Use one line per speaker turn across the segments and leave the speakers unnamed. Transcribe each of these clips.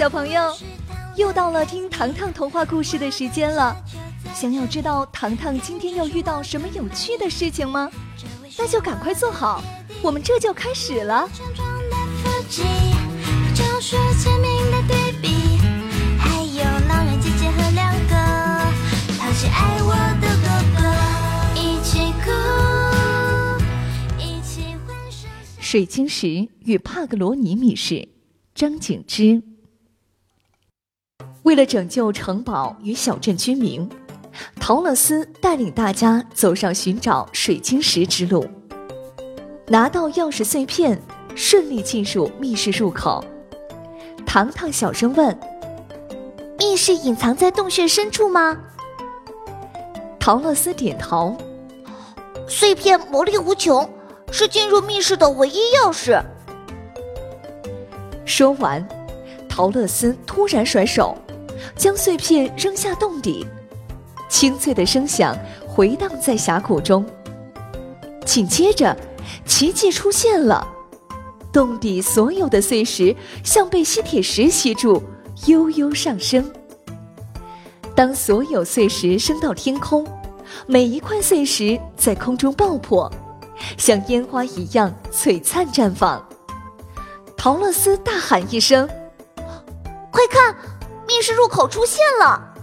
小朋友，又到了听糖糖童话故事的时间了。想要知道糖糖今天要遇到什么有趣的事情吗？那就赶快坐好，我们这就开始了。水晶石与帕格罗尼密室，张景之。为了拯救城堡与小镇居民，陶乐斯带领大家走上寻找水晶石之路。拿到钥匙碎片，顺利进入密室入口。糖糖小声问：“
密室隐藏在洞穴深处吗？”
陶乐斯点头。
碎片魔力无穷。是进入密室的唯一钥匙。
说完，陶乐斯突然甩手，将碎片扔下洞底，清脆的声响回荡在峡谷中。紧接着，奇迹出现了，洞底所有的碎石像被吸铁石吸住，悠悠上升。当所有碎石升到天空，每一块碎石在空中爆破。像烟花一样璀璨绽放。陶乐斯大喊一声：“
快看，密室入口出现了！”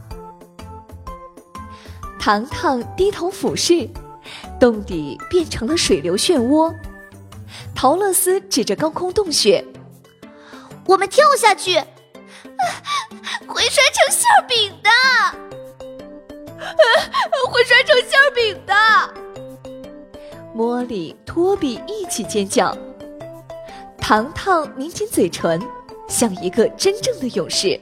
糖糖低头俯视，洞底变成了水流漩涡。陶乐斯指着高空洞穴：“
我们跳下去，会摔成馅饼的！
会摔成馅饼的！”
茉莉、托比一起尖叫，糖糖抿紧嘴唇，像一个真正的勇士。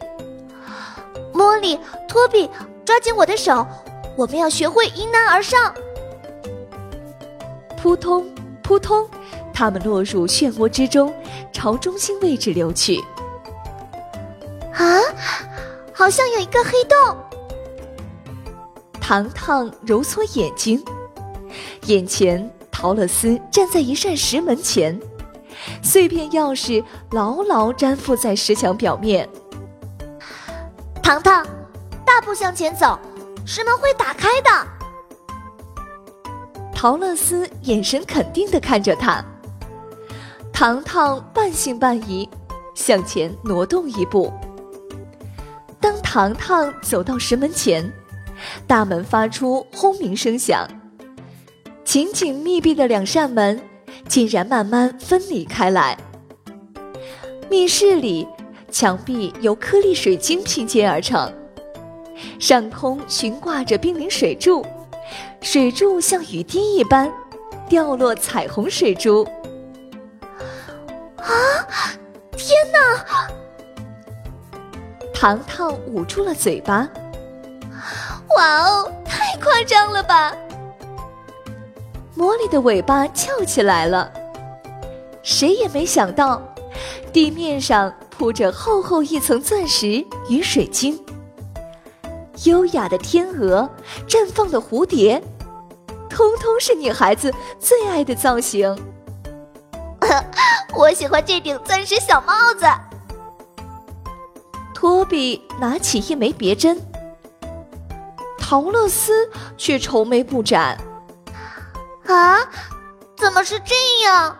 茉莉、托比，抓紧我的手，我们要学会迎难而上。
扑通扑通，他们落入漩涡之中，朝中心位置流去。
啊，好像有一个黑洞。
糖糖揉搓眼睛，眼前。陶乐斯站在一扇石门前，碎片钥匙牢牢粘附在石墙表面。
糖糖，大步向前走，石门会打开的。
陶乐斯眼神肯定的看着他。糖糖半信半疑，向前挪动一步。当糖糖走到石门前，大门发出轰鸣声响。紧紧密闭的两扇门，竟然慢慢分离开来。密室里，墙壁由颗粒水晶拼接而成，上空悬挂着冰凌水柱，水柱像雨滴一般掉落彩虹水珠。
啊！天哪！
糖糖捂住了嘴巴。
哇哦，太夸张了吧！
茉莉的尾巴翘起来了，谁也没想到，地面上铺着厚厚一层钻石与水晶。优雅的天鹅，绽放的蝴蝶，通通是女孩子最爱的造型。
我喜欢这顶钻石小帽子。
托比拿起一枚别针，陶乐斯却愁眉不展。
啊，怎么是这样？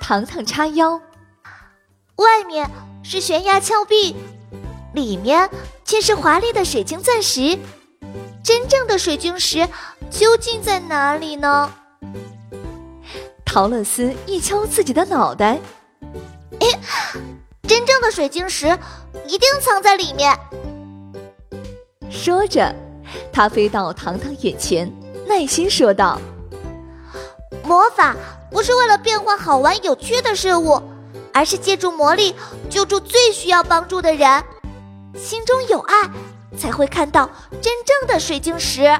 糖糖叉腰，
外面是悬崖峭壁，里面却是华丽的水晶钻石。真正的水晶石究竟在哪里呢？
陶乐斯一敲自己的脑袋，
哎，真正的水晶石一定藏在里面。
说着，他飞到糖糖眼前。耐心说道：“
魔法不是为了变换好玩有趣的事物，而是借助魔力救助最需要帮助的人。心中有爱，才会看到真正的水晶石。”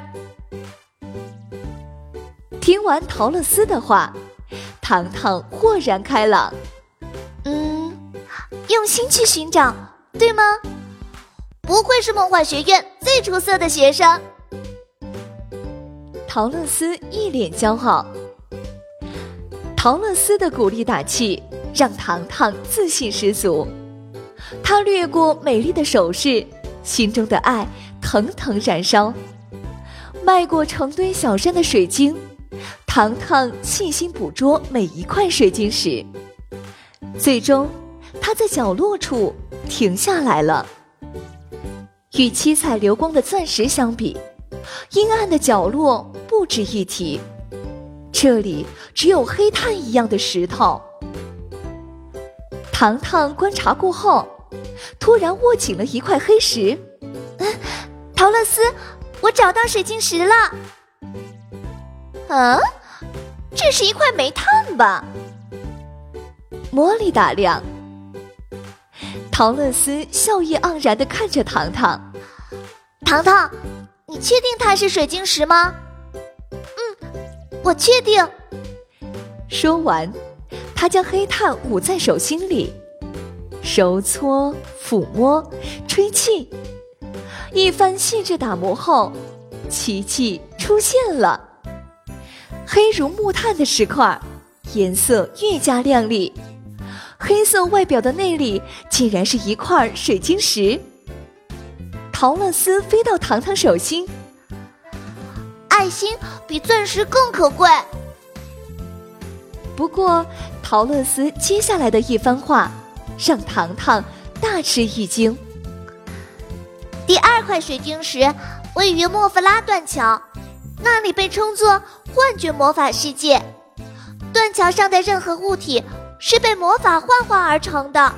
听完陶乐斯的话，糖糖豁然开朗。
嗯，用心去寻找，对吗？不愧是梦幻学院最出色的学生。
陶乐斯一脸骄傲。陶乐斯的鼓励打气让糖糖自信十足。他掠过美丽的首饰，心中的爱腾腾燃烧。迈过成堆小山的水晶，糖糖细心捕捉每一块水晶石。最终，他在角落处停下来了。与七彩流光的钻石相比，阴暗的角落不值一提。这里只有黑炭一样的石头。糖糖观察过后，突然握紧了一块黑石。
嗯陶乐斯，我找到水晶石了。
啊，这是一块煤炭吧？
茉莉打量。陶乐斯笑意盎然的看着糖糖。
糖糖，你确定它是水晶石吗？嗯，我确定。
说完，他将黑炭捂在手心里，揉搓、抚摸、吹气，一番细致打磨后，奇迹出现了。黑如木炭的石块，颜色愈加亮丽。黑色外表的内里，竟然是一块水晶石。陶乐斯飞到糖糖手心，
爱心比钻石更可贵。
不过，陶乐斯接下来的一番话，让糖糖大吃一惊。
第二块水晶石位于莫弗拉断桥，那里被称作幻觉魔法世界。断桥上的任何物体是被魔法幻化而成的，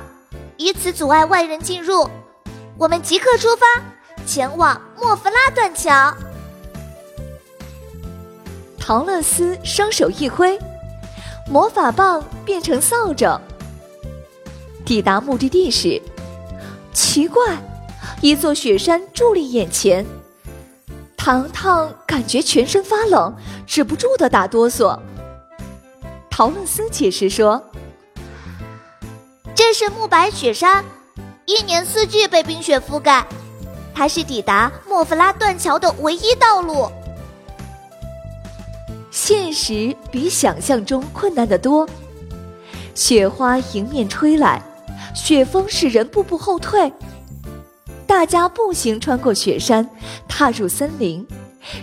以此阻碍外人进入。我们即刻出发，前往莫弗拉断桥。
陶乐斯双手一挥，魔法棒变成扫帚。抵达目的地时，奇怪，一座雪山伫立眼前。糖糖感觉全身发冷，止不住的打哆嗦。陶乐斯解释说：“
这是木白雪山。”一年四季被冰雪覆盖，它是抵达莫弗拉断桥的唯一道路。
现实比想象中困难得多，雪花迎面吹来，雪峰使人步步后退。大家步行穿过雪山，踏入森林，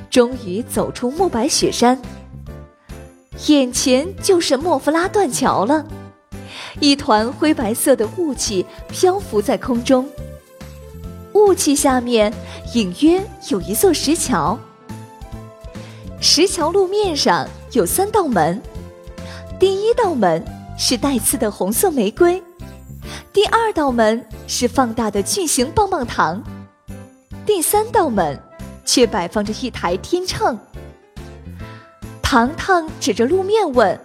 终于走出暮白雪山。眼前就是莫夫拉断桥了。一团灰白色的雾气漂浮在空中，雾气下面隐约有一座石桥。石桥路面上有三道门，第一道门是带刺的红色玫瑰，第二道门是放大的巨型棒棒糖，第三道门却摆放着一台天秤。糖糖指着路面问：“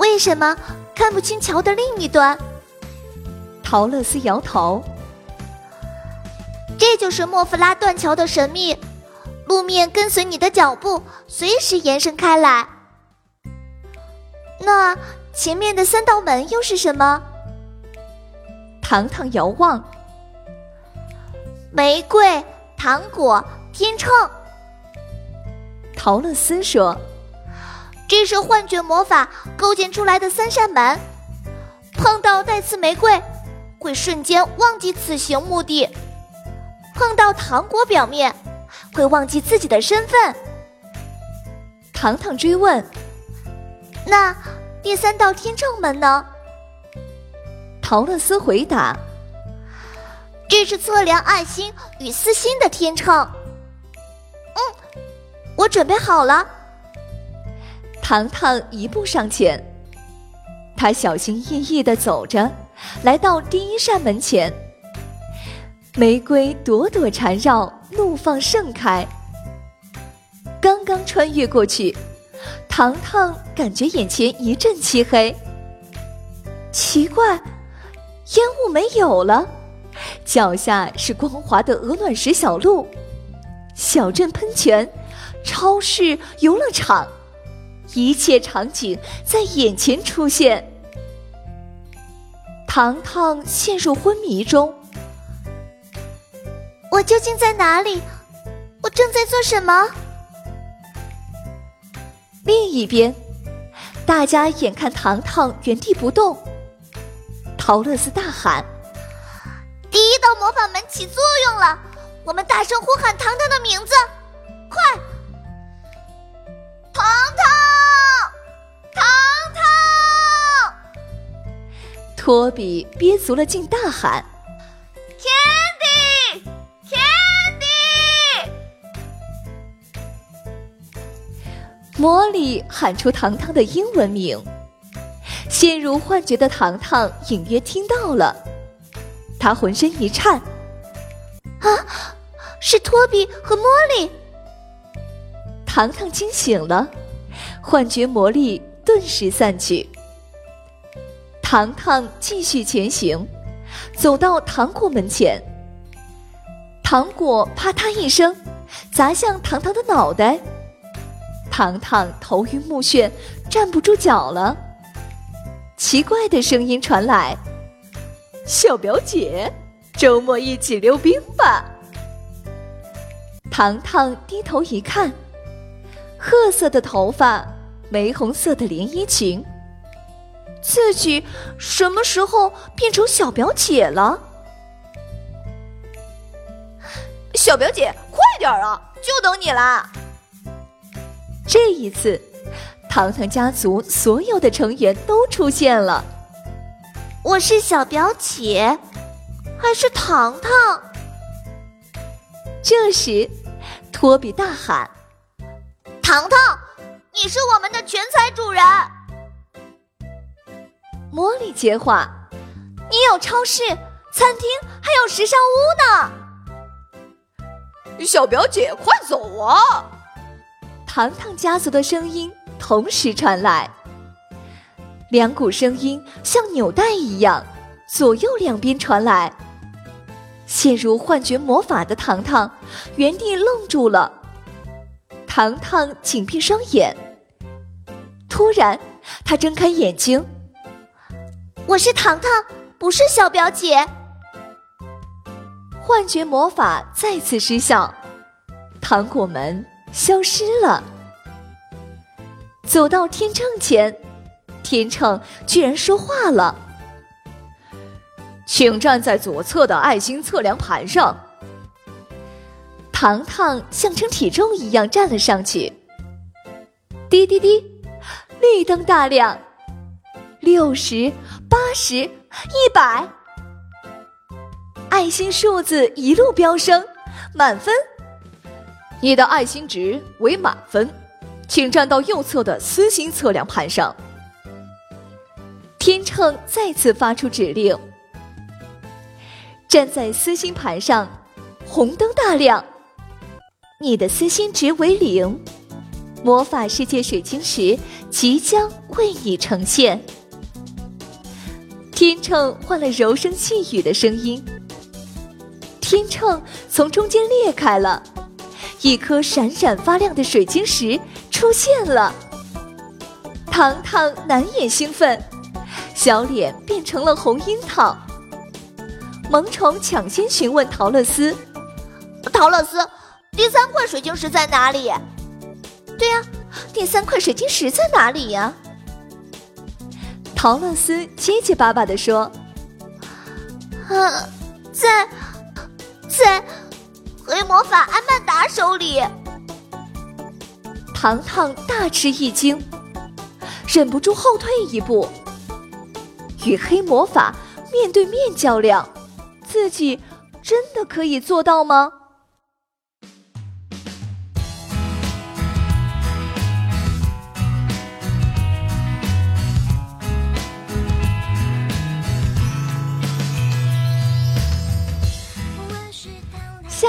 为什么？”看不清桥的另一端，
陶乐斯摇头。
这就是莫夫拉断桥的神秘，路面跟随你的脚步，随时延伸开来。那前面的三道门又是什么？
糖糖遥望，
玫瑰、糖果、天秤。
陶乐斯说。
这是幻觉魔法构建出来的三扇门，碰到带刺玫瑰，会瞬间忘记此行目的；碰到糖果表面，会忘记自己的身份。
糖糖追问：“
那第三道天秤门呢？”
陶乐斯回答：“
这是测量爱心与私心的天秤。”嗯，我准备好了。
糖糖一步上前，他小心翼翼的走着，来到第一扇门前。玫瑰朵朵缠绕，怒放盛开。刚刚穿越过去，糖糖感觉眼前一阵漆黑。奇怪，烟雾没有了，脚下是光滑的鹅卵石小路，小镇喷泉，超市，游乐场。一切场景在眼前出现，糖糖陷入昏迷中。
我究竟在哪里？我正在做什么？
另一边，大家眼看糖糖原地不动，陶乐斯大喊：“第一
道魔法门起作用了，我们大声呼喊糖糖的名字，快！糖糖，糖糖！
托比憋足了劲，大喊魔力喊出糖糖的英文名，陷入幻觉的糖糖隐约听到了。他浑身一颤，
啊，是托比和茉莉！
糖糖惊醒了，幻觉魔力顿时散去。糖糖继续前行，走到糖果门前，糖果啪嗒一声砸向糖糖的脑袋，糖糖头晕目眩，站不住脚了。奇怪的声音传来。小表姐，周末一起溜冰吧。糖糖低头一看，褐色的头发，玫红色的连衣裙。自己什么时候变成小表姐了？
小表姐，快点啊，就等你啦！
这一次，糖糖家族所有的成员都出现了。
我是小表姐，还是糖糖？
这时，托比大喊：“
糖糖，你是我们的全才主人！”
茉莉接话：“
你有超市、餐厅，还有时尚屋
呢。”小表姐，快走啊！
糖糖家族的声音同时传来。两股声音像纽带一样，左右两边传来。陷入幻觉魔法的糖糖原地愣住了。糖糖紧闭双眼，突然，他睁开眼睛。
我是糖糖，不是小表姐。
幻觉魔法再次失效，糖果门消失了。走到天秤前。天秤居然说话了，
请站在左侧的爱心测量盘上。
糖糖像称体重一样站了上去，滴滴滴，绿灯大亮，六十八十一百，爱心数字一路飙升，满分。
你的爱心值为满分，请站到右侧的私心测量盘上。
天秤再次发出指令，站在私心盘上，红灯大亮，你的私心值为零，魔法世界水晶石即将为你呈现。天秤换了柔声细语的声音，天秤从中间裂开了，一颗闪闪发亮的水晶石出现了。糖糖难掩兴奋。小脸变成了红樱桃。萌宠抢先询问陶乐斯：“
陶乐斯，第三块水晶石在哪里？”“
对呀，第三块水晶石在哪里呀？”
陶乐斯结结巴巴地说：“
啊，在，在黑魔法安曼达手里。”
糖糖大吃一惊，忍不住后退一步。与黑魔法面对面较量，自己真的可以做到吗？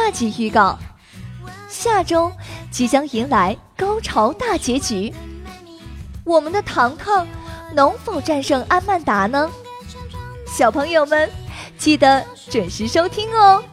下集预告：下周即将迎来高潮大结局，我们的糖糖。能否战胜安曼达呢？小朋友们，记得准时收听哦。